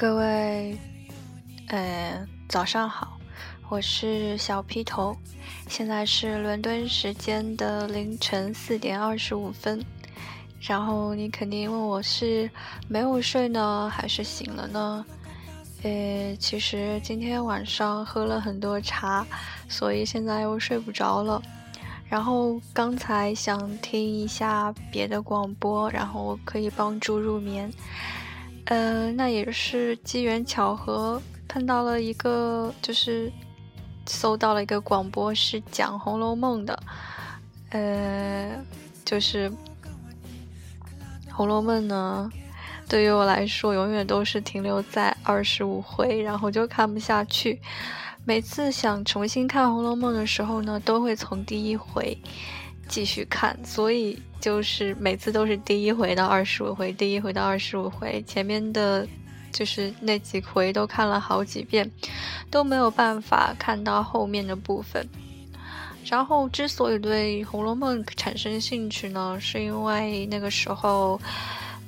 各位，呃，早上好，我是小披头，现在是伦敦时间的凌晨四点二十五分。然后你肯定问我是没有睡呢，还是醒了呢？呃，其实今天晚上喝了很多茶，所以现在又睡不着了。然后刚才想听一下别的广播，然后可以帮助入眠。呃，那也是机缘巧合碰到了一个，就是搜到了一个广播是讲《红楼梦》的，呃，就是《红楼梦》呢。对于我来说，永远都是停留在二十五回，然后就看不下去。每次想重新看《红楼梦》的时候呢，都会从第一回继续看，所以就是每次都是第一回到二十五回，第一回到二十五回，前面的，就是那几回都看了好几遍，都没有办法看到后面的部分。然后，之所以对《红楼梦》产生兴趣呢，是因为那个时候。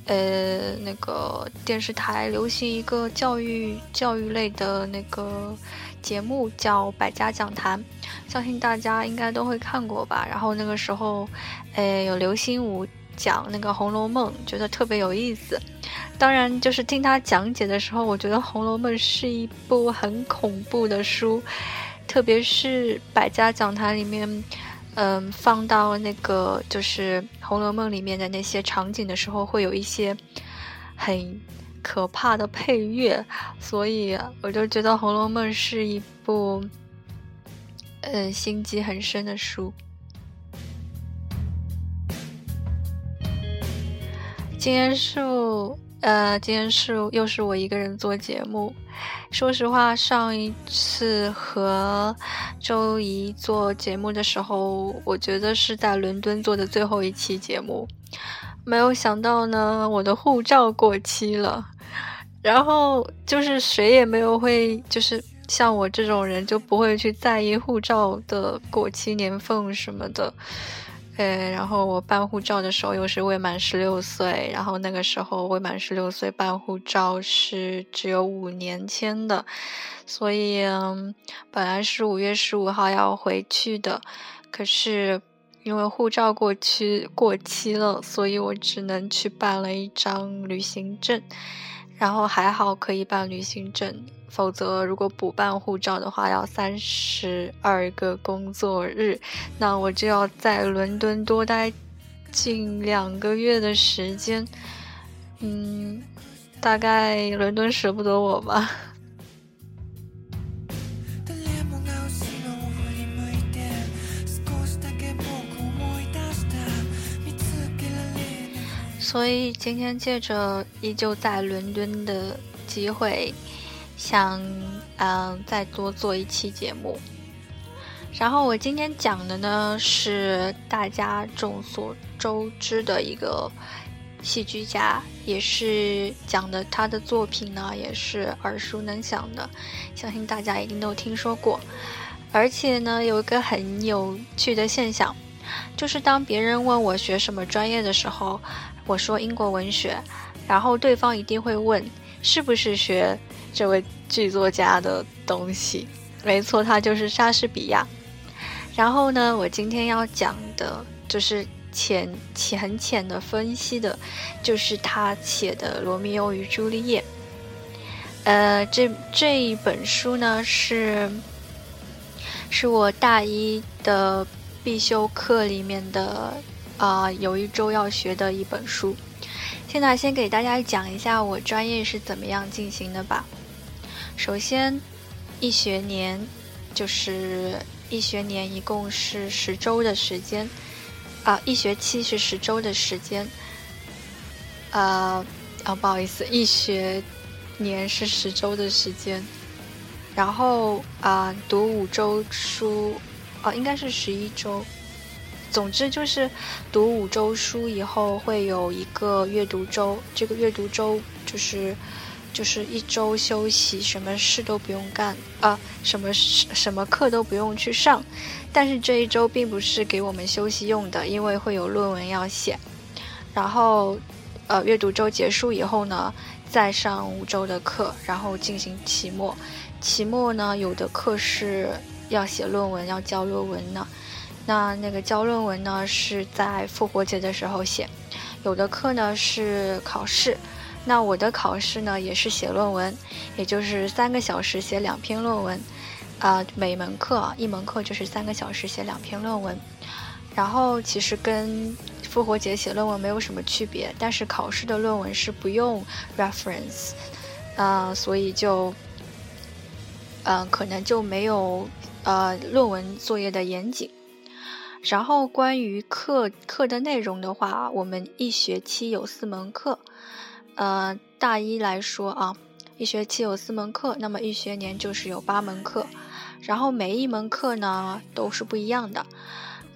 呃，那个电视台流行一个教育教育类的那个节目，叫《百家讲坛》，相信大家应该都会看过吧。然后那个时候，呃，有刘心武讲那个《红楼梦》，觉得特别有意思。当然，就是听他讲解的时候，我觉得《红楼梦》是一部很恐怖的书，特别是《百家讲坛》里面。嗯，放到那个就是《红楼梦》里面的那些场景的时候，会有一些很可怕的配乐，所以我就觉得《红楼梦》是一部嗯心机很深的书。今天是。呃，今天是又是我一个人做节目。说实话，上一次和周怡做节目的时候，我觉得是在伦敦做的最后一期节目。没有想到呢，我的护照过期了。然后就是谁也没有会，就是像我这种人就不会去在意护照的过期年份什么的。呃，然后我办护照的时候又是未满十六岁，然后那个时候未满十六岁办护照是只有五年签的，所以嗯本来是五月十五号要回去的，可是因为护照过期过期了，所以我只能去办了一张旅行证，然后还好可以办旅行证。否则，如果补办护照的话，要三十二个工作日，那我就要在伦敦多待近两个月的时间。嗯，大概伦敦舍不得我吧。所以今天借着依旧在伦敦的机会。想，嗯，再多做一期节目。然后我今天讲的呢，是大家众所周知的一个戏剧家，也是讲的他的作品呢，也是耳熟能详的，相信大家一定都听说过。而且呢，有一个很有趣的现象，就是当别人问我学什么专业的时候，我说英国文学，然后对方一定会问，是不是学？这位剧作家的东西，没错，他就是莎士比亚。然后呢，我今天要讲的就是浅浅很浅的分析的，就是他写的《罗密欧与朱丽叶》。呃，这这一本书呢，是是我大一的必修课里面的啊，有一周要学的一本书。现在先给大家讲一下我专业是怎么样进行的吧。首先，一学年就是一学年，一共是十周的时间，啊，一学期是十周的时间，啊，啊，不好意思，一学年是十周的时间，然后啊，读五周书，啊，应该是十一周，总之就是读五周书以后会有一个阅读周，这个阅读周就是。就是一周休息，什么事都不用干啊，什么什么课都不用去上。但是这一周并不是给我们休息用的，因为会有论文要写。然后，呃，阅读周结束以后呢，再上五周的课，然后进行期末。期末呢，有的课是要写论文，要交论文呢。那那个交论文呢，是在复活节的时候写。有的课呢是考试，那我的考试呢也是写论文，也就是三个小时写两篇论文。啊，每门课啊一门课就是三个小时写两篇论文。然后其实跟复活节写论文没有什么区别，但是考试的论文是不用 reference，啊，所以就，嗯，可能就没有呃论文作业的严谨。然后关于课课的内容的话，我们一学期有四门课，呃，大一来说啊，一学期有四门课，那么一学年就是有八门课，然后每一门课呢都是不一样的。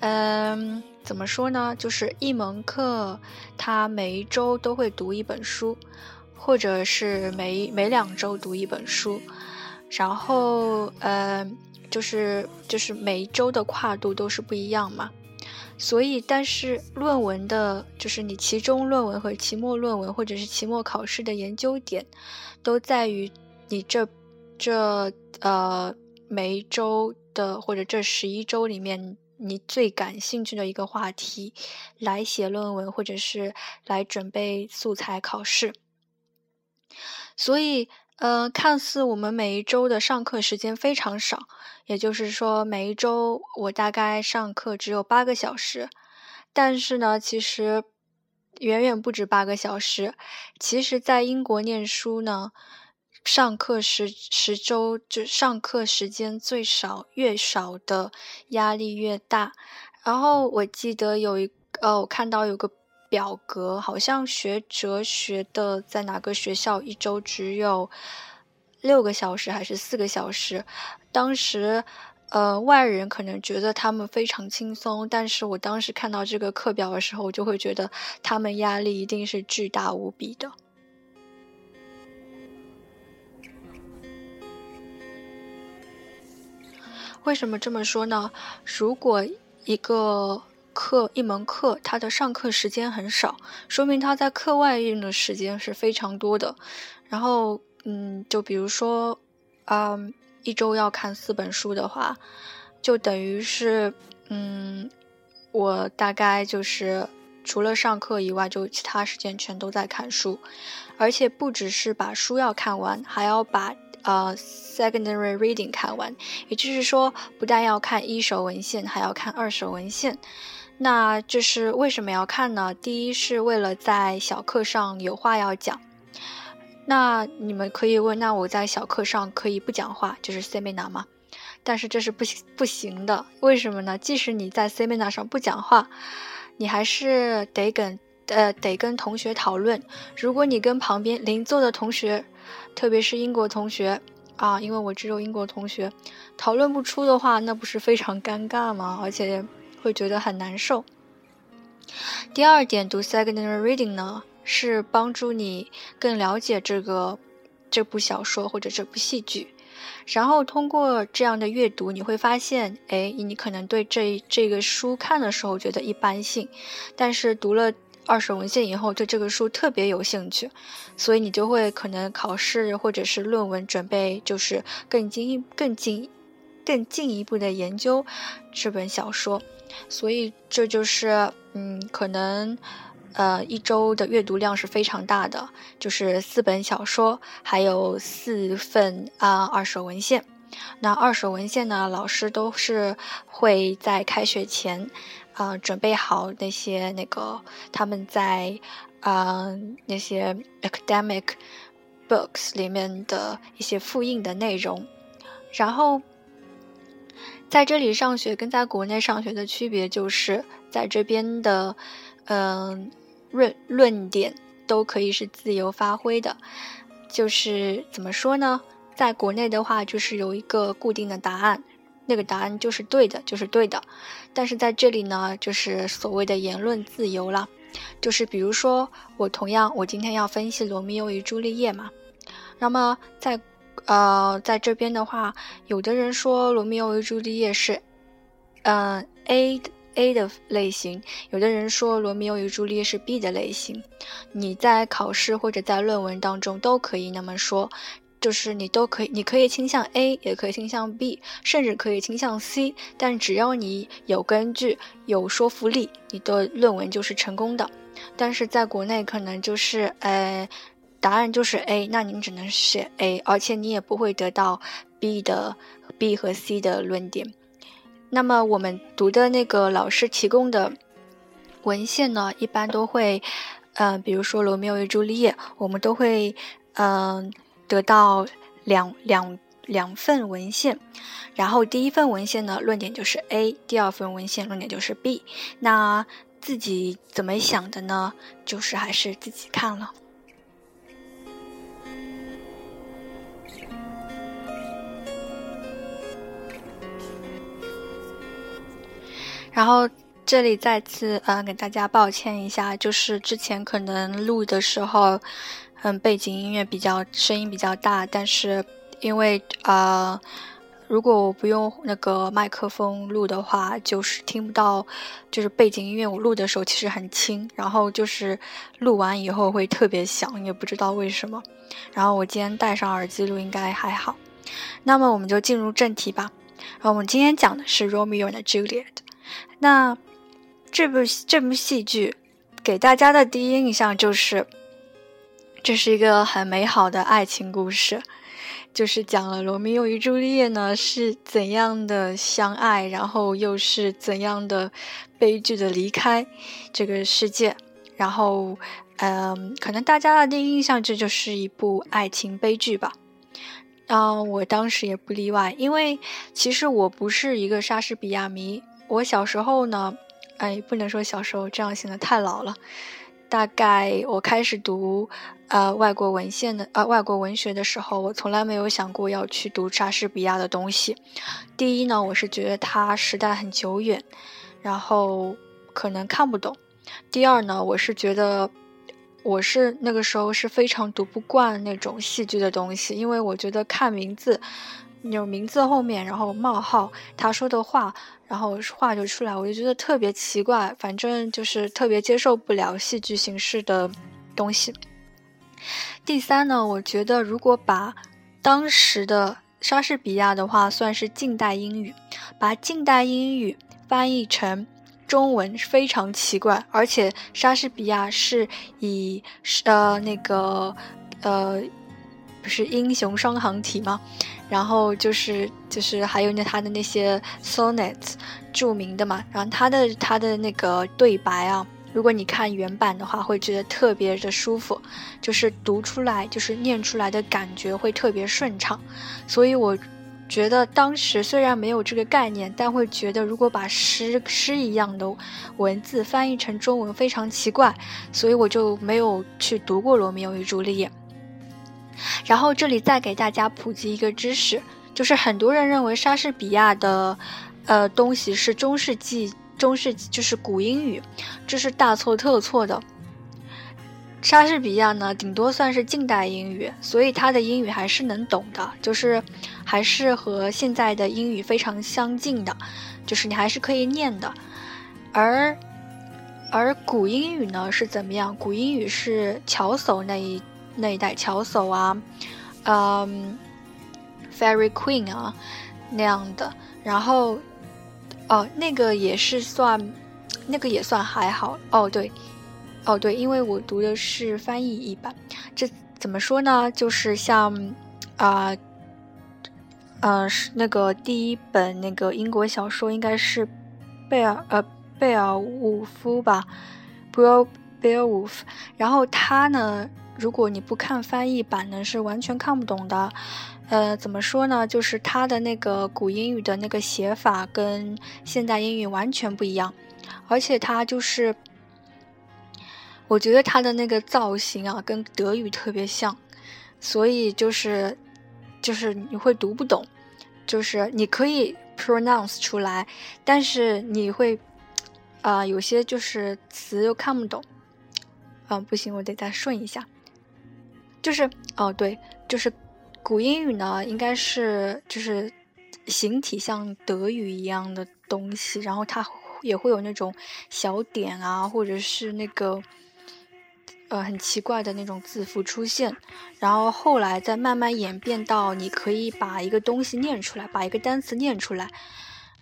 嗯，怎么说呢？就是一门课，他每一周都会读一本书，或者是每每两周读一本书，然后，呃，就是就是每一周的跨度都是不一样嘛。所以，但是论文的，就是你期中论文和期末论文，或者是期末考试的研究点，都在于你这这呃每一周的或者这十一周里面。你最感兴趣的一个话题，来写论文，或者是来准备素材考试。所以，呃，看似我们每一周的上课时间非常少，也就是说，每一周我大概上课只有八个小时。但是呢，其实远远不止八个小时。其实，在英国念书呢。上课时十周就上课时间最少，越少的压力越大。然后我记得有一呃，我看到有个表格，好像学哲学的在哪个学校一周只有六个小时还是四个小时。当时呃，外人可能觉得他们非常轻松，但是我当时看到这个课表的时候，我就会觉得他们压力一定是巨大无比的。为什么这么说呢？如果一个课一门课，他的上课时间很少，说明他在课外用的时间是非常多的。然后，嗯，就比如说，嗯，一周要看四本书的话，就等于是，嗯，我大概就是除了上课以外，就其他时间全都在看书，而且不只是把书要看完，还要把。呃，secondary reading 看完，也就是说，不但要看一手文献，还要看二手文献。那这是为什么要看呢？第一是为了在小课上有话要讲。那你们可以问，那我在小课上可以不讲话，就是 seminar 吗？但是这是不不行的。为什么呢？即使你在 seminar 上不讲话，你还是得跟呃得跟同学讨论。如果你跟旁边邻座的同学，特别是英国同学啊，因为我只有英国同学，讨论不出的话，那不是非常尴尬吗？而且会觉得很难受。第二点，读 secondary reading 呢，是帮助你更了解这个这部小说或者这部戏剧，然后通过这样的阅读，你会发现，哎，你可能对这这个书看的时候觉得一般性，但是读了。二手文献以后对这个书特别有兴趣，所以你就会可能考试或者是论文准备，就是更进更进更进一步的研究这本小说。所以这就是嗯，可能呃一周的阅读量是非常大的，就是四本小说，还有四份啊二手文献。那二手文献呢，老师都是会在开学前。啊，准备好那些那个他们在啊那些 academic books 里面的一些复印的内容，然后在这里上学跟在国内上学的区别就是在这边的嗯论论点都可以是自由发挥的，就是怎么说呢？在国内的话就是有一个固定的答案。那个答案就是对的，就是对的。但是在这里呢，就是所谓的言论自由了。就是比如说，我同样，我今天要分析《罗密欧与朱丽叶》嘛。那么在呃，在这边的话，有的人说《罗密欧与朱丽叶》是，嗯，A A 的类型，有的人说《罗密欧与朱丽叶》是 B 的类型。你在考试或者在论文当中都可以那么说，就是你都可以，你可以倾向 A，也可以倾向 B，甚至可以倾向 C。但只要你有根据、有说服力，你的论文就是成功的。但是在国内可能就是，呃，答案就是 A，那你只能写 A，而且你也不会得到 B 的 B 和 C 的论点。那么我们读的那个老师提供的文献呢，一般都会，嗯，比如说《罗密欧与朱丽叶》，我们都会，嗯，得到两两两份文献，然后第一份文献呢，论点就是 A；第二份文献论点就是 B。那自己怎么想的呢？就是还是自己看了。然后这里再次呃给大家抱歉一下，就是之前可能录的时候，嗯，背景音乐比较声音比较大，但是因为啊，如果我不用那个麦克风录的话，就是听不到，就是背景音乐我录的时候其实很轻，然后就是录完以后会特别响，也不知道为什么。然后我今天戴上耳机录应该还好。那么我们就进入正题吧。然后我们今天讲的是 Romeo and Juliet。那这部这部戏剧给大家的第一印象就是，这是一个很美好的爱情故事，就是讲了罗密欧与朱丽叶呢是怎样的相爱，然后又是怎样的悲剧的离开这个世界。然后，嗯，可能大家的第一印象这就是一部爱情悲剧吧。嗯，我当时也不例外，因为其实我不是一个莎士比亚迷。我小时候呢，哎，不能说小时候，这样显得太老了。大概我开始读呃外国文献的呃外国文学的时候，我从来没有想过要去读莎士比亚的东西。第一呢，我是觉得他时代很久远，然后可能看不懂；第二呢，我是觉得我是那个时候是非常读不惯那种戏剧的东西，因为我觉得看名字。有名字后面，然后冒号，他说的话，然后话就出来，我就觉得特别奇怪，反正就是特别接受不了戏剧形式的东西。第三呢，我觉得如果把当时的莎士比亚的话算是近代英语，把近代英语翻译成中文非常奇怪，而且莎士比亚是以呃那个呃。是英雄双行体吗？然后就是就是还有那他的那些 sonnets 著名的嘛。然后他的他的那个对白啊，如果你看原版的话，会觉得特别的舒服，就是读出来就是念出来的感觉会特别顺畅。所以我觉得当时虽然没有这个概念，但会觉得如果把诗诗一样的文字翻译成中文非常奇怪，所以我就没有去读过《罗密欧与朱丽叶》。然后这里再给大家普及一个知识，就是很多人认为莎士比亚的，呃，东西是中世纪中世纪就是古英语，这是大错特错的。莎士比亚呢，顶多算是近代英语，所以他的英语还是能懂的，就是还是和现在的英语非常相近的，就是你还是可以念的。而而古英语呢是怎么样？古英语是乔叟那一。那一代乔叟啊，嗯，Fairy Queen 啊那样的，然后哦，那个也是算，那个也算还好哦，对，哦对，因为我读的是翻译译版，这怎么说呢？就是像啊，嗯，是那个第一本那个英国小说应该是贝尔呃贝尔伍夫吧，Bro Beowulf，然后他呢。如果你不看翻译版呢，是完全看不懂的。呃，怎么说呢？就是它的那个古英语的那个写法跟现代英语完全不一样，而且它就是，我觉得它的那个造型啊，跟德语特别像，所以就是就是你会读不懂，就是你可以 pronounce 出来，但是你会啊有些就是词又看不懂。啊，不行，我得再顺一下。就是哦，对，就是古英语呢，应该是就是形体像德语一样的东西，然后它也会有那种小点啊，或者是那个呃很奇怪的那种字符出现，然后后来再慢慢演变到你可以把一个东西念出来，把一个单词念出来，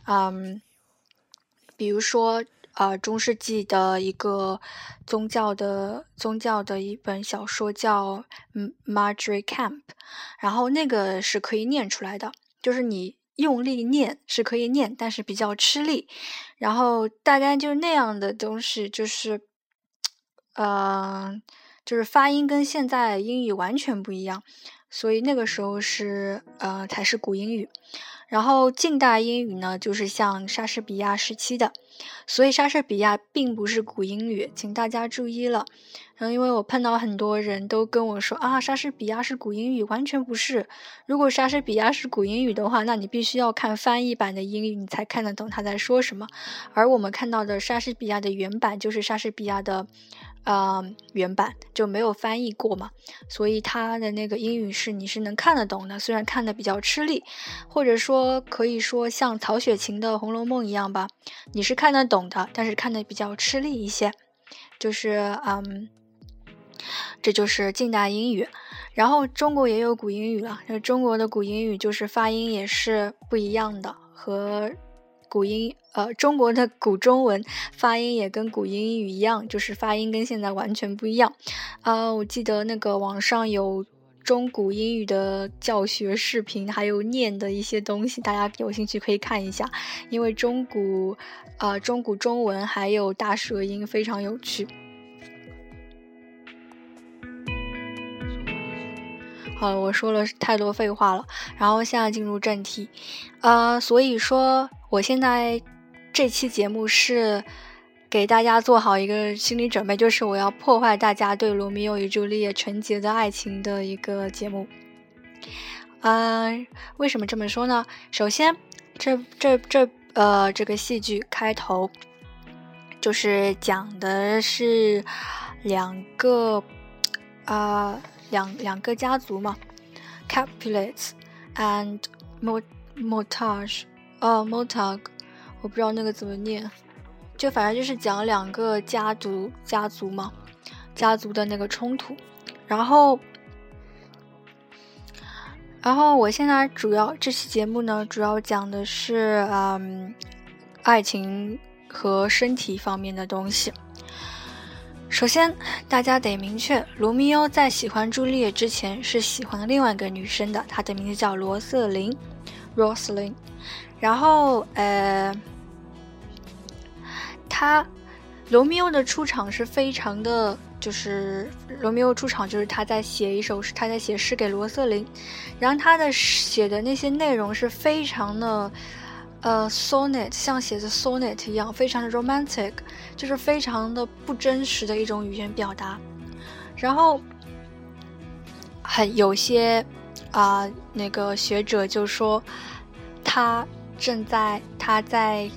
嗯，比如说。呃，中世纪的一个宗教的宗教的一本小说叫《Marjorie Camp》，然后那个是可以念出来的，就是你用力念是可以念，但是比较吃力。然后大概就是那样的东西，就是，呃，就是发音跟现在英语完全不一样，所以那个时候是呃才是古英语。然后近代英语呢，就是像莎士比亚时期的，所以莎士比亚并不是古英语，请大家注意了。然后因为我碰到很多人都跟我说啊，莎士比亚是古英语，完全不是。如果莎士比亚是古英语的话，那你必须要看翻译版的英语，你才看得懂他在说什么。而我们看到的莎士比亚的原版就是莎士比亚的。呃，原版就没有翻译过嘛，所以他的那个英语是你是能看得懂的，虽然看的比较吃力，或者说可以说像曹雪芹的《红楼梦》一样吧，你是看看得懂的，但是看得比较吃力一些，就是嗯，这就是近代英语，然后中国也有古英语了，中国的古英语就是发音也是不一样的，和。古英，呃，中国的古中文发音也跟古英语一样，就是发音跟现在完全不一样。啊，我记得那个网上有中古英语的教学视频，还有念的一些东西，大家有兴趣可以看一下。因为中古，呃，中古中文还有大舌音非常有趣。好了，我说了太多废话了，然后现在进入正题，呃，所以说我现在这期节目是给大家做好一个心理准备，就是我要破坏大家对罗密欧与朱丽叶纯洁的爱情的一个节目。嗯，为什么这么说呢？首先，这这这呃，这个戏剧开头就是讲的是两个啊。两两个家族嘛，Capulets and Mortage，哦，Mortag，我不知道那个怎么念，就反正就是讲两个家族家族嘛，家族的那个冲突。然后，然后我现在主要这期节目呢，主要讲的是嗯，爱情和身体方面的东西。首先，大家得明确，罗密欧在喜欢朱丽叶之前是喜欢另外一个女生的，她的名字叫罗瑟琳 （Rosalind）。然后，呃，他罗密欧的出场是非常的，就是罗密欧出场就是他在写一首诗，他在写诗给罗瑟琳，然后他的写的那些内容是非常的。呃，sonnet 像写的 sonnet 一样，非常的 romantic，就是非常的不真实的一种语言表达。然后，很有些啊，那个学者就说，他正在他在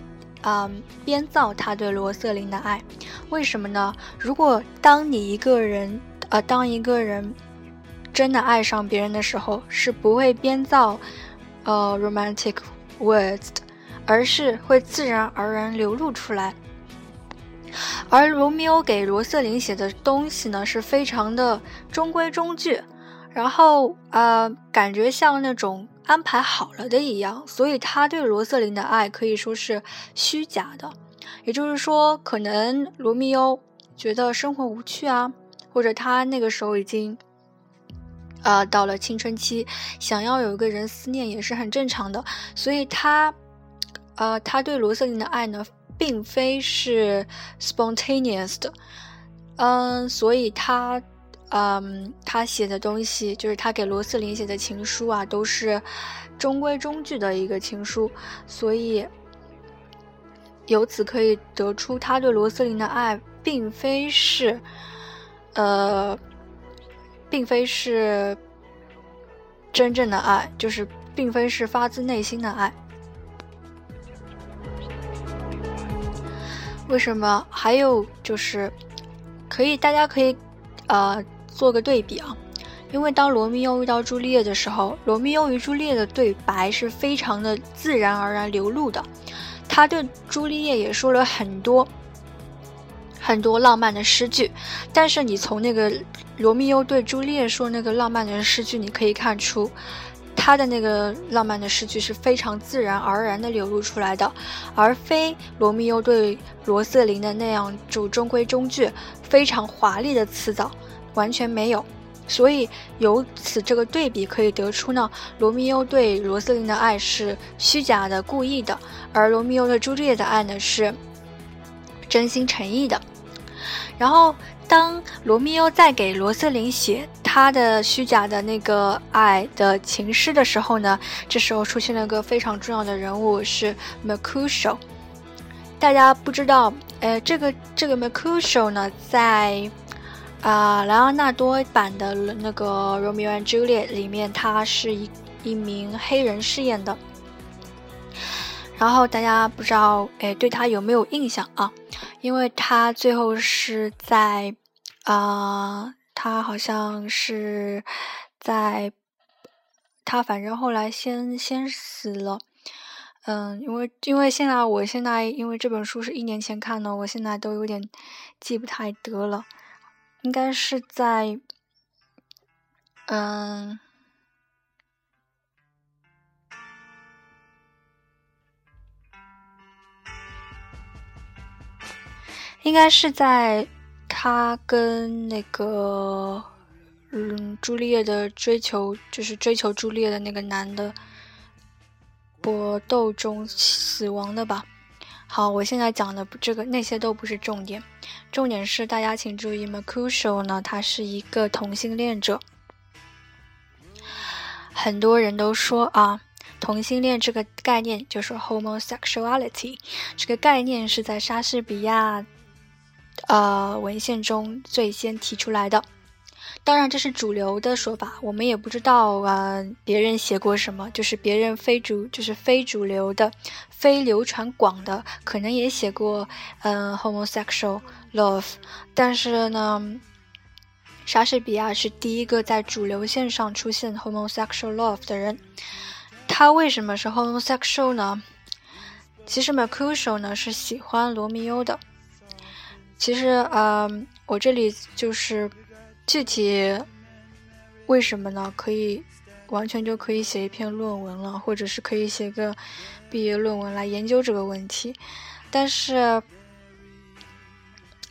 嗯编造他对罗瑟琳的爱。为什么呢？如果当你一个人呃，当一个人真的爱上别人的时候，是不会编造呃 romantic words 的。而是会自然而然流露出来，而罗密欧给罗瑟琳写的东西呢，是非常的中规中矩，然后呃，感觉像那种安排好了的一样，所以他对罗瑟琳的爱可以说是虚假的，也就是说，可能罗密欧觉得生活无趣啊，或者他那个时候已经，呃，到了青春期，想要有一个人思念也是很正常的，所以他。呃，他对罗瑟琳的爱呢，并非是 spontaneous 的，嗯，所以他，嗯，他写的东西，就是他给罗斯琳写的情书啊，都是中规中矩的一个情书，所以由此可以得出，他对罗斯琳的爱，并非是，呃，并非是真正的爱，就是并非是发自内心的爱。为什么？还有就是，可以大家可以，呃，做个对比啊。因为当罗密欧遇到朱丽叶的时候，罗密欧与朱丽叶的对白是非常的自然而然流露的。他对朱丽叶也说了很多很多浪漫的诗句，但是你从那个罗密欧对朱丽叶说那个浪漫的诗句，你可以看出。他的那个浪漫的诗句是非常自然而然的流露出来的，而非罗密欧对罗瑟琳的那样就中规中矩、非常华丽的辞藻，完全没有。所以由此这个对比可以得出呢，罗密欧对罗瑟琳的爱是虚假的、故意的，而罗密欧对朱丽叶的爱呢是真心诚意的。然后。当罗密欧在给罗瑟琳写他的虚假的那个爱的情诗的时候呢，这时候出现了一个非常重要的人物是 Mercutio。大家不知道，呃，这个这个 Mercutio 呢，在啊莱昂纳多版的那个罗密欧与朱丽叶里面，他是一一名黑人饰演的。然后大家不知道，哎，对他有没有印象啊？因为他最后是在，啊，他好像是在，他反正后来先先死了，嗯，因为因为现在我现在因为这本书是一年前看的，我现在都有点记不太得了，应该是在，嗯。应该是在他跟那个嗯朱丽叶的追求，就是追求朱丽叶的那个男的搏斗中死亡的吧。好，我现在讲的这个那些都不是重点，重点是大家请注意，Mercutio 呢，他是一个同性恋者。很多人都说啊，同性恋这个概念就是 homosexuality，这个概念是在莎士比亚。呃，文献中最先提出来的，当然这是主流的说法，我们也不知道啊，别人写过什么，就是别人非主，就是非主流的、非流传广的，可能也写过，嗯，homosexual love，但是呢，莎士比亚是第一个在主流线上出现 homosexual love 的人，他为什么是 homosexual 呢？其实 Mercutio 呢是喜欢罗密欧的。其实，嗯，我这里就是具体为什么呢？可以完全就可以写一篇论文了，或者是可以写个毕业论文来研究这个问题。但是，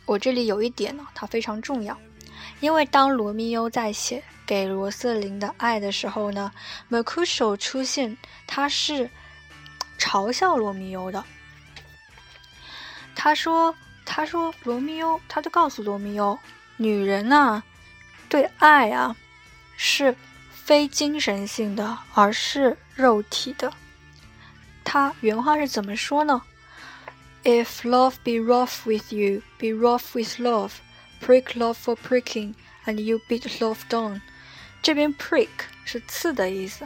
我这里有一点呢，它非常重要，因为当罗密欧在写给罗瑟琳的爱的时候呢，Mercutio 出现，他是嘲笑罗密欧的，他说。他说：“罗密欧，他就告诉罗密欧，女人呢，对爱啊，是非精神性的，而是肉体的。他原话是怎么说呢？If love be rough with you, be rough with love. Prick love for pricking, and you beat love down. 这边 prick 是刺的意思，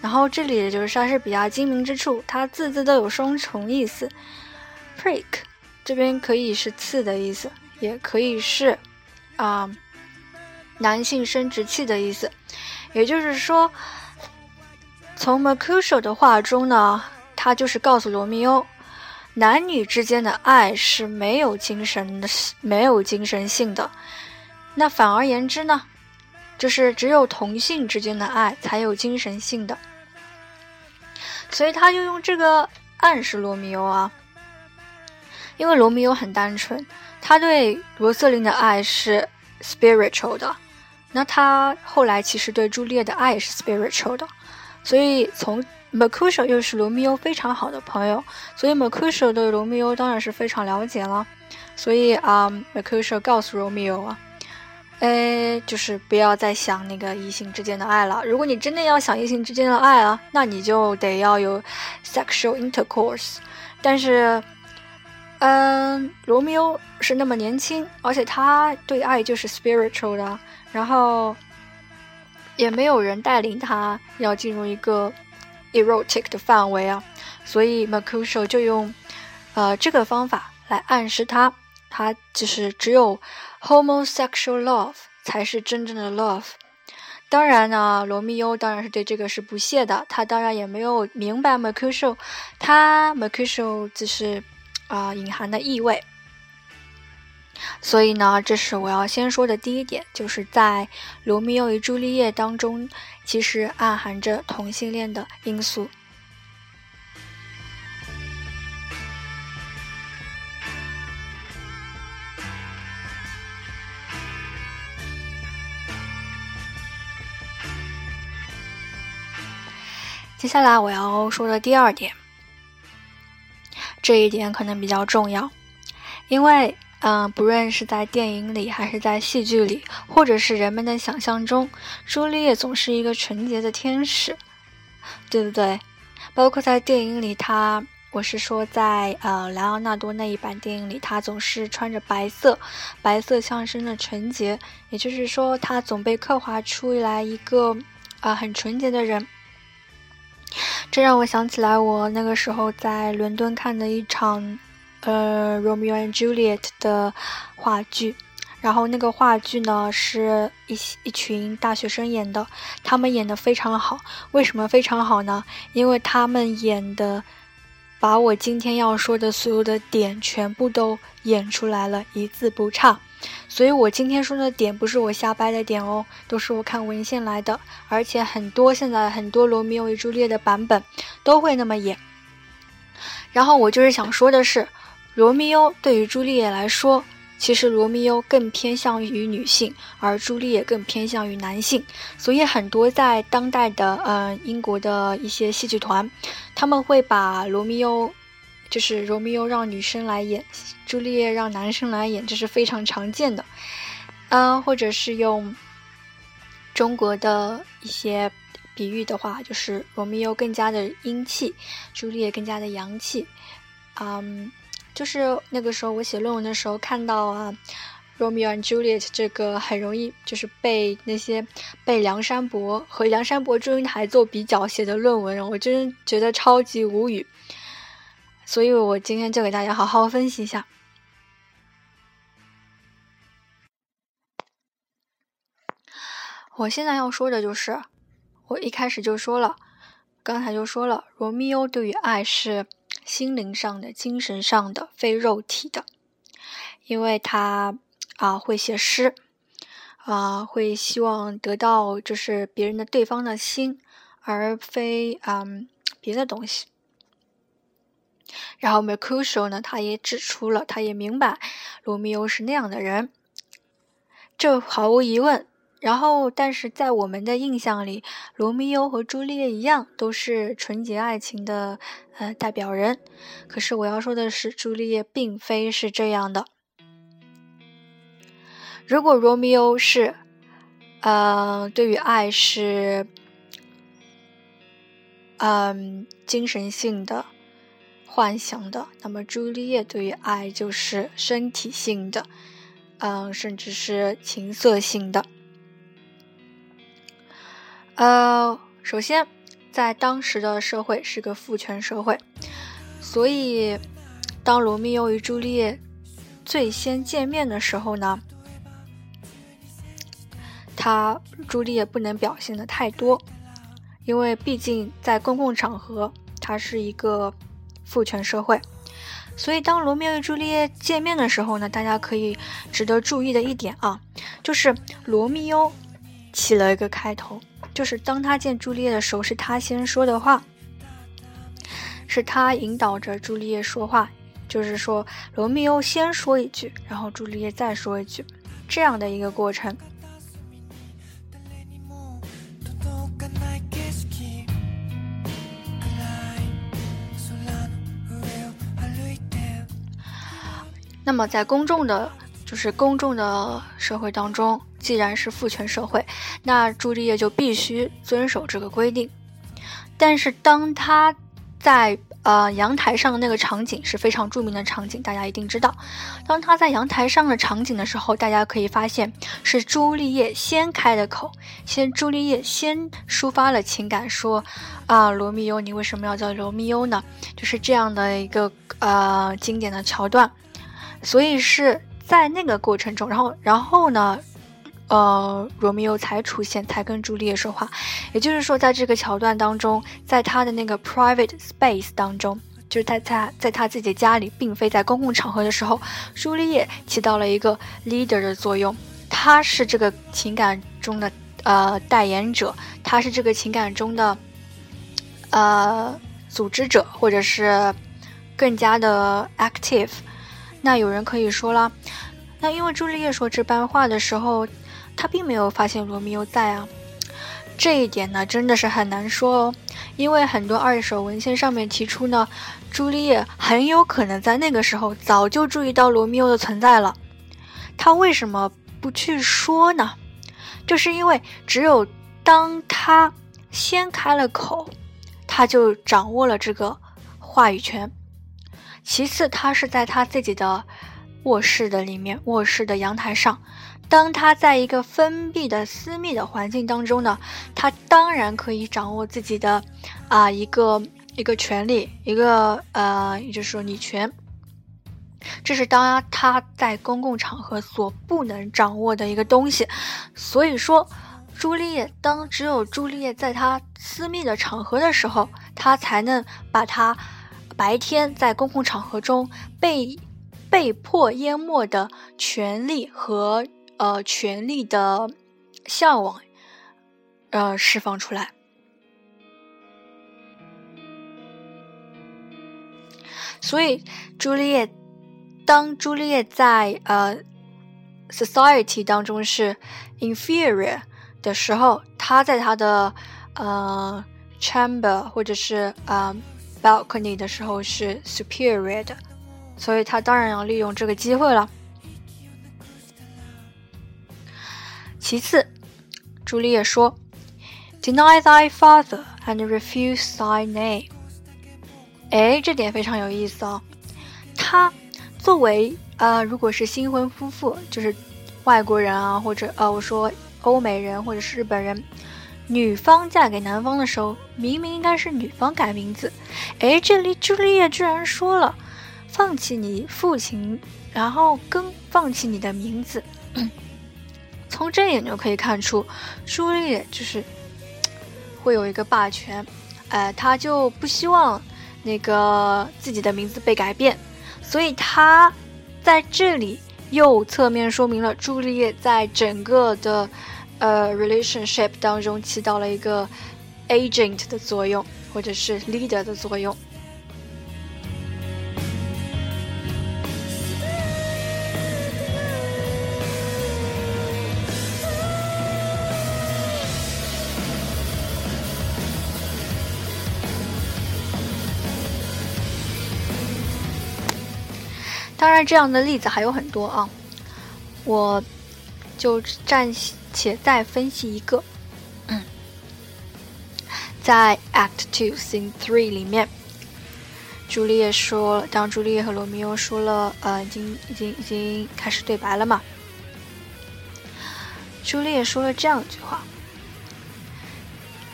然后这里也就是莎士比亚精明之处，它字字都有双重意思，prick。”这边可以是刺的意思，也可以是啊男性生殖器的意思。也就是说，从 Mercutio 的话中呢，他就是告诉罗密欧，男女之间的爱是没有精神的、没有精神性的。那反而言之呢，就是只有同性之间的爱才有精神性的。所以他就用这个暗示罗密欧啊。因为罗密欧很单纯，他对罗瑟琳的爱是 spiritual 的，那他后来其实对朱丽叶的爱也是 spiritual 的，所以从 Mercutio 又是罗密欧非常好的朋友，所以 Mercutio 对罗密欧当然是非常了解了，所以啊，Mercutio 告诉罗密欧啊，哎，就是不要再想那个异性之间的爱了，如果你真的要想异性之间的爱啊，那你就得要有 sexual intercourse，但是。嗯，罗密欧是那么年轻，而且他对爱就是 spiritual 的，然后也没有人带领他要进入一个 erotic 的范围啊，所以 Mercutio 就用呃这个方法来暗示他，他就是只有 homosexual love 才是真正的 love。当然呢，罗密欧当然是对这个是不屑的，他当然也没有明白 Mercutio，他 Mercutio 就是啊隐含的意味。所以呢，这是我要先说的第一点，就是在罗密欧与朱丽叶当中，其实暗含着同性恋的因素。接下来我要说的第二点，这一点可能比较重要，因为。嗯，不论是在电影里，还是在戏剧里，或者是人们的想象中，朱丽叶总是一个纯洁的天使，对不对？包括在电影里，她，我是说在呃莱昂纳多那一版电影里，她总是穿着白色，白色象征着纯洁，也就是说，她总被刻画出来一个啊很纯洁的人。这让我想起来，我那个时候在伦敦看的一场。呃，《Romeo and Juliet》的话剧，然后那个话剧呢是一一群大学生演的，他们演的非常好。为什么非常好呢？因为他们演的把我今天要说的所有的点全部都演出来了，一字不差。所以我今天说的点不是我瞎掰的点哦，都是我看文献来的，而且很多现在很多《罗密欧与朱丽叶》的版本都会那么演。然后我就是想说的是。罗密欧对于朱丽叶来说，其实罗密欧更偏向于女性，而朱丽叶更偏向于男性。所以很多在当代的呃英国的一些戏剧团，他们会把罗密欧，就是罗密欧让女生来演，朱丽叶让男生来演，这是非常常见的。嗯，或者是用中国的一些比喻的话，就是罗密欧更加的阴气，朱丽叶更加的阳气。嗯。就是那个时候，我写论文的时候看到啊，《罗密欧 and Juliet》这个很容易就是被那些被梁山伯和梁山伯祝英台做比较写的论文，我真觉得超级无语。所以我今天就给大家好好分析一下。我现在要说的就是，我一开始就说了，刚才就说了，罗密欧对于爱是。心灵上的、精神上的、非肉体的，因为他啊会写诗，啊会希望得到就是别人的对方的心，而非嗯别的东西。然后 Mercutio 呢，他也指出了，他也明白罗密欧是那样的人，这毫无疑问。然后，但是在我们的印象里，罗密欧和朱丽叶一样，都是纯洁爱情的呃代表人。可是我要说的是，朱丽叶并非是这样的。如果罗密欧是，呃，对于爱是，嗯，精神性的、幻想的，那么朱丽叶对于爱就是身体性的，嗯，甚至是情色性的。呃，首先，在当时的社会是个父权社会，所以当罗密欧与朱丽叶最先见面的时候呢，他朱丽叶不能表现的太多，因为毕竟在公共场合，他是一个父权社会，所以当罗密欧与朱丽叶见面的时候呢，大家可以值得注意的一点啊，就是罗密欧起了一个开头。就是当他见朱丽叶的时候，是他先说的话，是他引导着朱丽叶说话。就是说，罗密欧先说一句，然后朱丽叶再说一句，这样的一个过程。那么，在公众的，就是公众的社会当中。既然是父权社会，那朱丽叶就必须遵守这个规定。但是，当他在呃阳台上的那个场景是非常著名的场景，大家一定知道。当他在阳台上的场景的时候，大家可以发现是朱丽叶先开的口，先朱丽叶先抒发了情感，说：“啊，罗密欧，你为什么要叫罗密欧呢？”就是这样的一个呃经典的桥段。所以是在那个过程中，然后然后呢？呃，罗密欧才出现，才跟朱丽叶说话。也就是说，在这个桥段当中，在他的那个 private space 当中，就是在他在他自己家里，并非在公共场合的时候，朱丽叶起到了一个 leader 的作用。他是这个情感中的呃代言者，他是这个情感中的呃组织者，或者是更加的 active。那有人可以说了，那因为朱丽叶说这番话的时候，她并没有发现罗密欧在啊。这一点呢，真的是很难说哦，因为很多二手文献上面提出呢，朱丽叶很有可能在那个时候早就注意到罗密欧的存在了。他为什么不去说呢？就是因为只有当他先开了口，他就掌握了这个话语权。其次，他是在他自己的卧室的里面，卧室的阳台上。当他在一个封闭的私密的环境当中呢，他当然可以掌握自己的啊一个一个权利，一个呃，也就是说女权。这是当他在公共场合所不能掌握的一个东西。所以说，朱丽叶当只有朱丽叶在他私密的场合的时候，他才能把他。白天在公共场合中被被迫淹没的权利和呃权利的向往，呃释放出来。所以，朱丽叶，当朱丽叶在呃 society 当中是 inferior 的时候，她在她的呃 chamber 或者是啊。Balcony 的时候是 superior 的，所以他当然要利用这个机会了。其次，朱丽叶说：“Deny thy father and refuse thy name。”哎，这点非常有意思哦。他作为啊，如果是新婚夫妇，就是外国人啊，或者呃，我说欧美人或者是日本人。女方嫁给男方的时候，明明应该是女方改名字，哎，这里朱丽叶居然说了，放弃你父亲，然后跟放弃你的名字。从这一点就可以看出，朱丽叶就是会有一个霸权，呃，她就不希望那个自己的名字被改变，所以她在这里又侧面说明了朱丽叶在整个的。呃，relationship 当中起到了一个 agent 的作用，或者是 leader 的作用。当然，这样的例子还有很多啊，我就暂且再分析一个，嗯，在 Act Two Scene Three 里面，朱丽叶说，当朱丽叶和罗密欧说了，呃，已经已经已经开始对白了嘛？朱丽叶说了这样一句话，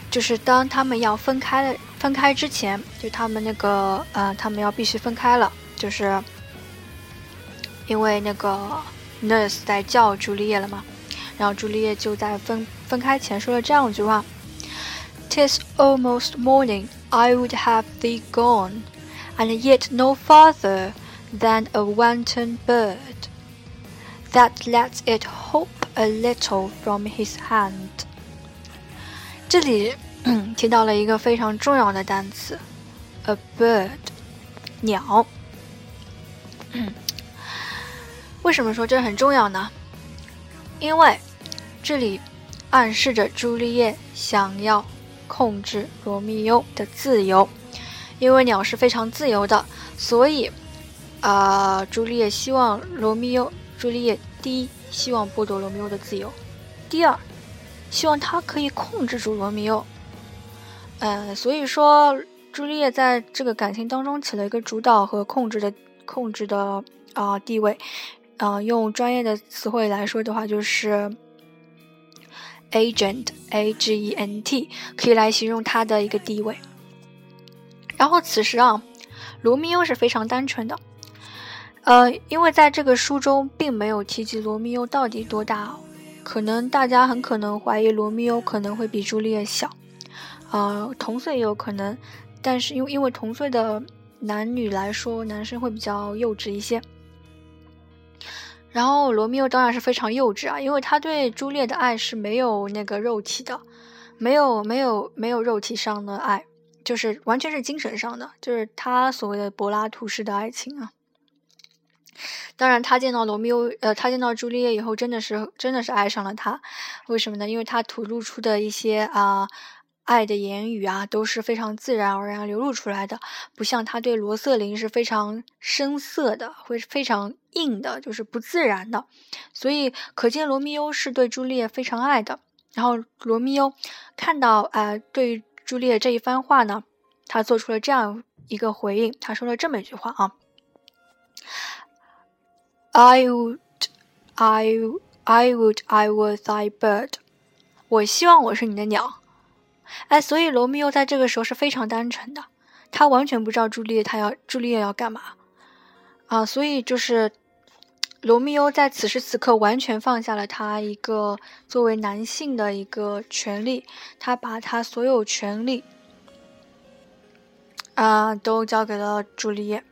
就是当他们要分开了，分开之前，就他们那个，呃，他们要必须分开了，就是因为那个 Nurse 在叫朱丽叶了嘛。然后朱丽叶就在分分开前说了这样一句话：“'Tis almost morning, I would have thee gone, and yet no farther than a wanton bird that lets it hop a little from his hand。”这里提到了一个非常重要的单词，a bird，鸟。 为什么说这很重要呢？因为这里暗示着朱丽叶想要控制罗密欧的自由，因为鸟是非常自由的，所以啊，朱丽叶希望罗密欧。朱丽叶第一希望剥夺罗密欧的自由，第二希望他可以控制住罗密欧。呃，所以说朱丽叶在这个感情当中起了一个主导和控制的控制的啊地位。啊，用专业的词汇来说的话，就是 agent a g e n t，可以来形容他的一个地位。然后此时啊，罗密欧是非常单纯的，呃，因为在这个书中并没有提及罗密欧到底多大，可能大家很可能怀疑罗密欧可能会比朱丽叶小，啊，同岁也有可能，但是因为因为同岁的男女来说，男生会比较幼稚一些。然后罗密欧当然是非常幼稚啊，因为他对朱丽叶的爱是没有那个肉体的，没有没有没有肉体上的爱，就是完全是精神上的，就是他所谓的柏拉图式的爱情啊。当然，他见到罗密欧，呃，他见到朱丽叶以后，真的是真的是爱上了他。为什么呢？因为他吐露出的一些啊爱的言语啊，都是非常自然而然流露出来的，不像他对罗瑟琳是非常生涩的，会非常硬的，就是不自然的。所以可见罗密欧是对朱丽叶非常爱的。然后罗密欧看到啊对朱丽叶这一番话呢，他做出了这样一个回应，他说了这么一句话啊。I would, I, I would, I was thy bird。我希望我是你的鸟。哎，所以罗密欧在这个时候是非常单纯的，他完全不知道朱丽叶他要朱丽叶要干嘛啊。所以就是罗密欧在此时此刻完全放下了他一个作为男性的一个权利，他把他所有权利啊都交给了朱丽叶。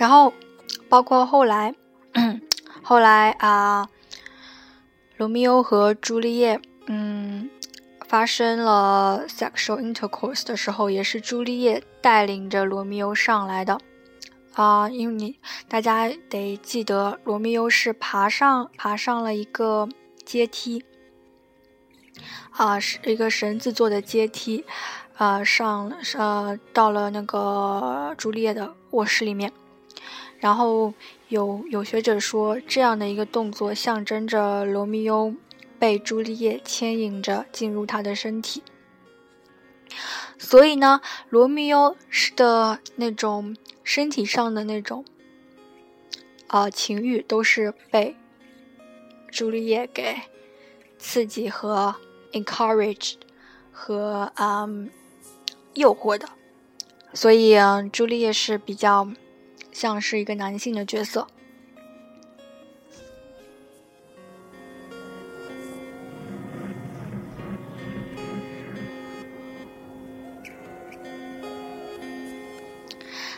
然后，包括后来，后来啊，罗密欧和朱丽叶，嗯，发生了 sexual intercourse 的时候，也是朱丽叶带领着罗密欧上来的，啊，因为你大家得记得，罗密欧是爬上爬上了一个阶梯，啊，是一个绳子做的阶梯，啊，上呃到了那个朱丽叶的卧室里面。然后有有学者说，这样的一个动作象征着罗密欧被朱丽叶牵引着进入他的身体，所以呢，罗密欧的那种身体上的那种啊情欲都是被朱丽叶给刺激和 encourage 和嗯诱惑的，所以，朱丽叶是比较。像是一个男性的角色，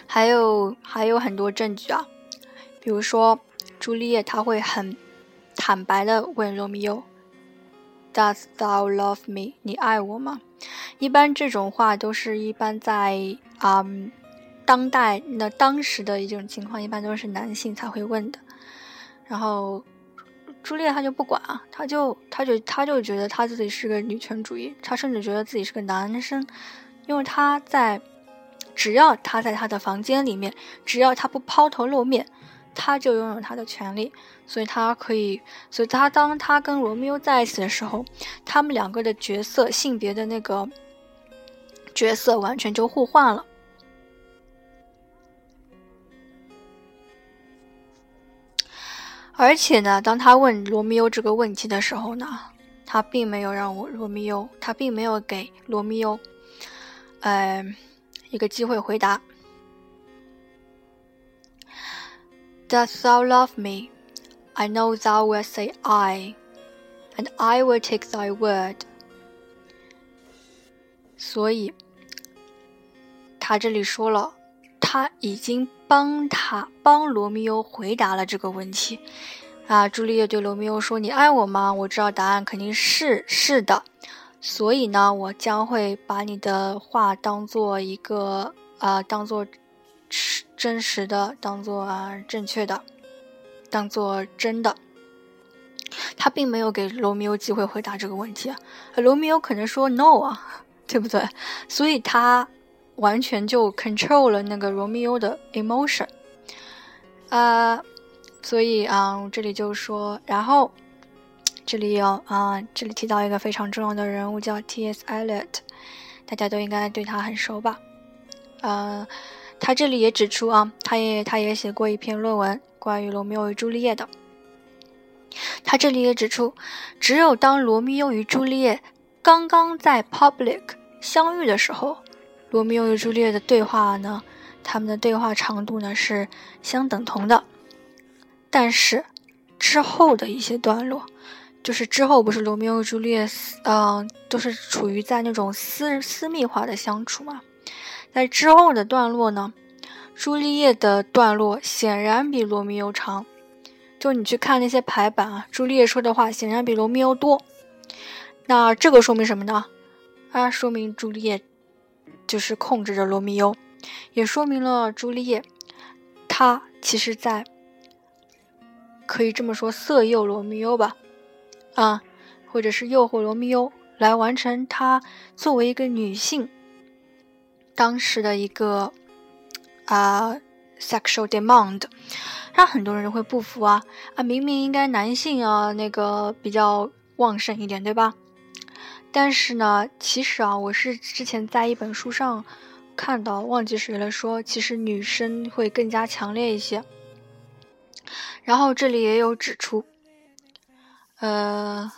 还有还有很多证据啊，比如说朱丽叶，她会很坦白的问罗密欧：“Does thou love me？你爱我吗？”一般这种话都是一般在啊。当代那当时的一种情况，一般都是男性才会问的。然后朱丽叶她就不管啊，她就她就她就觉得她自己是个女权主义，她甚至觉得自己是个男生，因为她在只要他在他的房间里面，只要他不抛头露面，他就拥有他的权利，所以他可以，所以他当他跟罗密欧在一起的时候，他们两个的角色性别的那个角色完全就互换了。而且呢，当他问罗密欧这个问题的时候呢，他并没有让我罗密欧，他并没有给罗密欧，呃，一个机会回答。Does thou love me? I know thou wilt say I, and I will take thy word. 所以，他这里说了。他已经帮他帮罗密欧回答了这个问题，啊，朱丽叶对罗密欧说：“你爱我吗？”我知道答案肯定是是的，所以呢，我将会把你的话当做一个啊，当做真实的，当做啊正确的，当做真的。他并没有给罗密欧机会回答这个问题，罗密欧可能说 “no” 啊，对不对？所以他。完全就 control 了那个罗密欧的 emotion，啊，所以啊，这里就说，然后这里有啊，这里提到一个非常重要的人物叫 T.S. Eliot，大家都应该对他很熟吧？呃，他这里也指出啊，他也他也写过一篇论文关于罗密欧与朱丽叶的。他这里也指出，只有当罗密欧与朱丽叶刚刚在 public 相遇的时候，罗密欧与朱丽叶的对话呢，他们的对话长度呢是相等同的。但是之后的一些段落。就是之后不是罗密欧与朱丽叶，嗯，都是处于在那种私私密化的相处嘛。在之后的段落呢，朱丽叶的段落显然比罗密欧长。就你去看那些排版啊，朱丽叶说的话显然比罗密欧多。那这个说明什么呢？啊，说明朱丽叶就是控制着罗密欧，也说明了朱丽叶她其实在可以这么说色诱罗密欧吧。啊，或者是诱惑罗密欧来完成她作为一个女性当时的一个啊 sexual demand，让很多人会不服啊啊，明明应该男性啊那个比较旺盛一点，对吧？但是呢，其实啊，我是之前在一本书上看到，忘记谁了，说其实女生会更加强烈一些。然后这里也有指出。呃，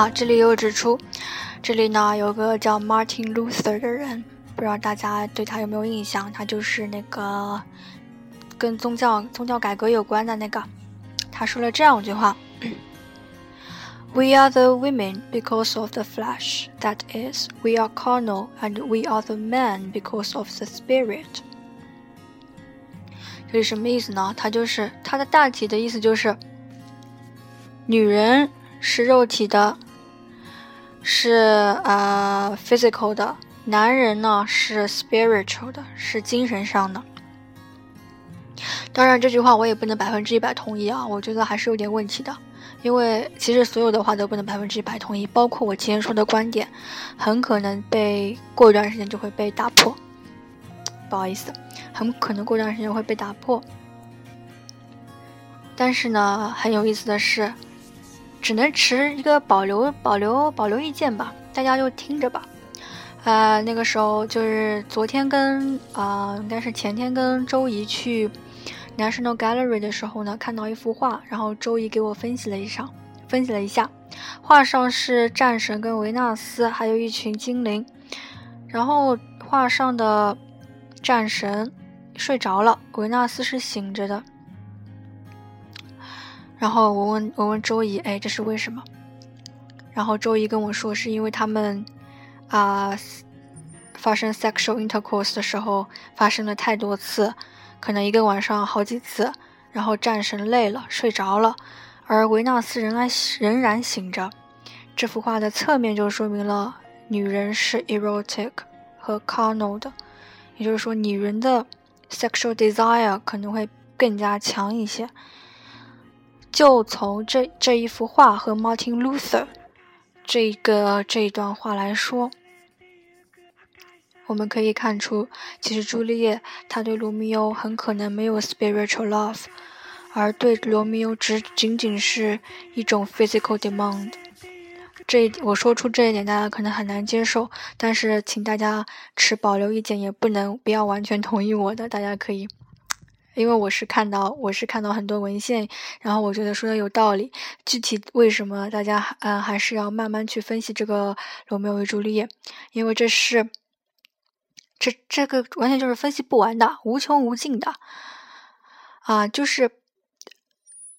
好，这里又指出，这里呢有个叫 Martin Luther 的人。不知道大家对他有没有印象？他就是那个跟宗教宗教改革有关的那个。他说了这样一句话：“We are the women because of the flesh. That is, we are carnal, and we are the men because of the spirit。”这是什么意思呢？他就是他的大体的意思就是，女人是肉体的，是呃 physical 的。男人呢是 spiritual 的，是精神上的。当然，这句话我也不能百分之一百同意啊，我觉得还是有点问题的。因为其实所有的话都不能百分之一百同意，包括我今天说的观点，很可能被过一段时间就会被打破。不好意思，很可能过段时间会被打破。但是呢，很有意思的是，只能持一个保留、保留、保留意见吧，大家就听着吧。呃，那个时候就是昨天跟啊，应该是前天跟周怡去 National Gallery 的时候呢，看到一幅画，然后周怡给我分析了一下，分析了一下，画上是战神跟维纳斯，还有一群精灵，然后画上的战神睡着了，维纳斯是醒着的，然后我问我问周怡，哎，这是为什么？然后周怡跟我说，是因为他们。啊，发生 sexual intercourse 的时候发生了太多次，可能一个晚上好几次，然后战神累了睡着了，而维纳斯仍然仍然醒着。这幅画的侧面就说明了女人是 erotic 和 carnal 的，也就是说女人的 sexual desire 可能会更加强一些。就从这这一幅画和 Martin Luther 这个这一段话来说。我们可以看出，其实朱丽叶她对罗密欧很可能没有 spiritual love，而对罗密欧只仅仅是一种 physical demand。这我说出这一点，大家可能很难接受，但是请大家持保留意见，也不能不要完全同意我的。大家可以，因为我是看到我是看到很多文献，然后我觉得说的有道理。具体为什么，大家嗯还是要慢慢去分析这个罗密欧与朱丽叶，因为这是。这这个完全就是分析不完的，无穷无尽的，啊，就是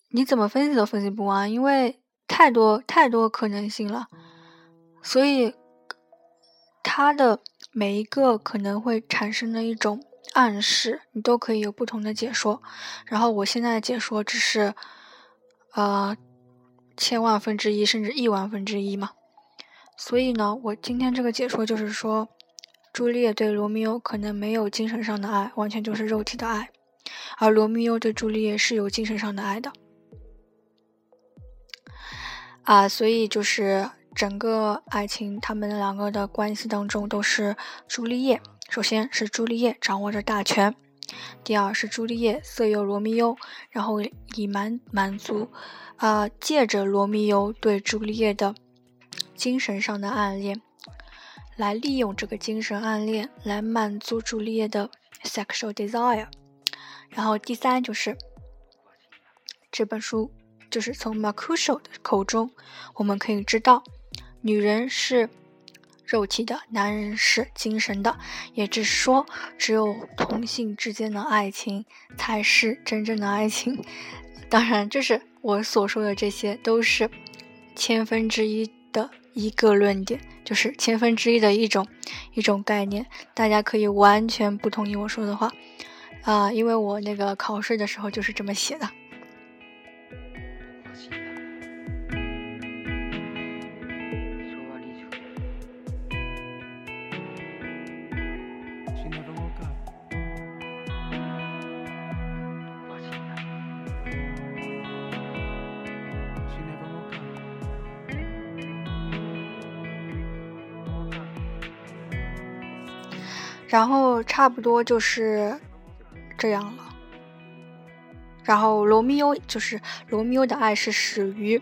你怎么分析都分析不完，因为太多太多可能性了，所以它的每一个可能会产生的一种暗示，你都可以有不同的解说。然后我现在的解说只是，呃，千万分之一甚至亿万分之一嘛，所以呢，我今天这个解说就是说。朱丽叶对罗密欧可能没有精神上的爱，完全就是肉体的爱，而罗密欧对朱丽叶是有精神上的爱的。啊，所以就是整个爱情他们两个的关系当中都是朱丽叶，首先是朱丽叶掌握着大权，第二是朱丽叶色诱罗密欧，然后以满满足，啊，借着罗密欧对朱丽叶的精神上的暗恋。来利用这个精神暗恋来满足朱丽叶的 sexual desire，然后第三就是这本书就是从 Marcuso 的口中，我们可以知道，女人是肉体的，男人是精神的，也就是说，只有同性之间的爱情才是真正的爱情。当然，就是我所说的这些都是千分之一的。一个论点就是千分之一的一种一种概念，大家可以完全不同意我说的话，啊，因为我那个考试的时候就是这么写的。然后差不多就是这样了。然后罗密欧就是罗密欧的爱是始于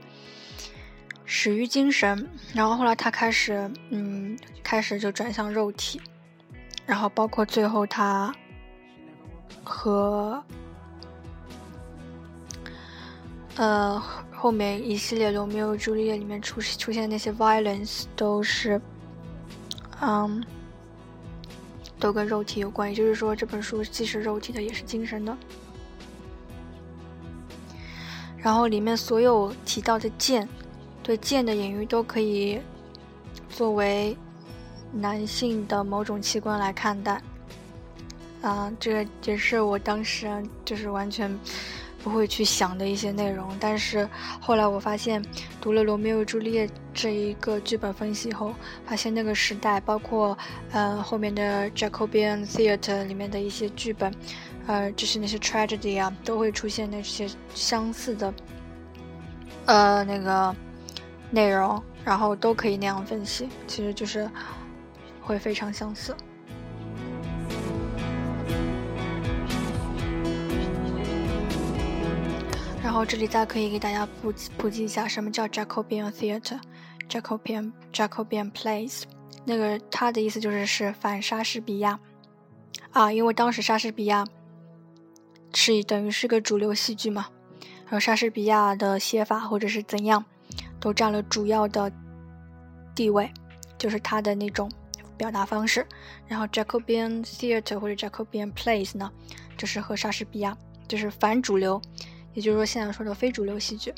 始于精神，然后后来他开始嗯开始就转向肉体，然后包括最后他和呃后面一系列罗密欧朱丽叶里面出出现那些 violence 都是嗯。都跟肉体有关，也就是说，这本书既是肉体的，也是精神的。然后里面所有提到的剑，对剑的隐喻都可以作为男性的某种器官来看待。啊，这个也是我当时就是完全。不会去想的一些内容，但是后来我发现，读了《罗密欧与朱丽叶》这一个剧本分析以后，发现那个时代，包括呃后面的 Jacobean Theatre 里面的一些剧本，呃，就是那些 tragedy 啊，都会出现那些相似的呃那个内容，然后都可以那样分析，其实就是会非常相似。然后这里再可以给大家普及普及一下，什么叫 Jacobean Theatre，Jacobean Jacobean Plays，那个它的意思就是是反莎士比亚啊，因为当时莎士比亚是等于是个主流戏剧嘛，然后莎士比亚的写法或者是怎样，都占了主要的地位，就是他的那种表达方式。然后 Jacobean Theatre 或者 Jacobean Plays 呢，就是和莎士比亚就是反主流。也就是说，现在说的非主流戏剧，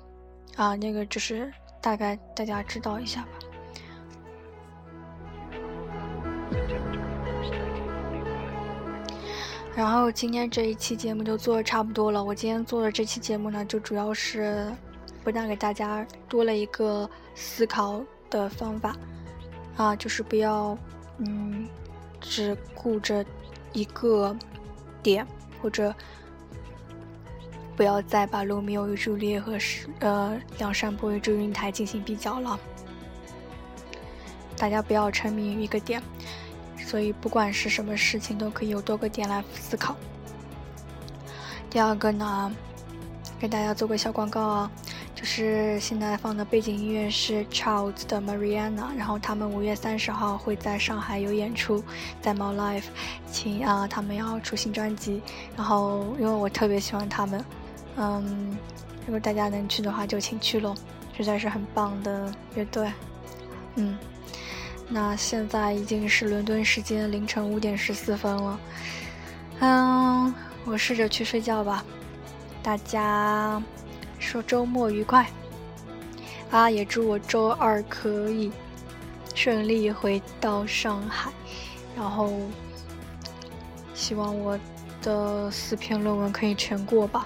啊，那个就是大概大家知道一下吧。然后今天这一期节目就做的差不多了。我今天做的这期节目呢，就主要是不但给大家多了一个思考的方法，啊，就是不要嗯只顾着一个点或者。不要再把罗密欧与朱丽叶和是呃梁山伯与祝英台进行比较了。大家不要沉迷于一个点，所以不管是什么事情都可以有多个点来思考。第二个呢，给大家做个小广告啊，就是现在放的背景音乐是 Charles 的 Mariana，然后他们五月三十号会在上海有演出，在猫 Life，请啊他们要出新专辑，然后因为我特别喜欢他们。嗯，如果大家能去的话，就请去喽，实在是很棒的乐队。嗯，那现在已经是伦敦时间凌晨五点十四分了。嗯，我试着去睡觉吧。大家说周末愉快啊！也祝我周二可以顺利回到上海，然后希望我的四篇论文可以全过吧。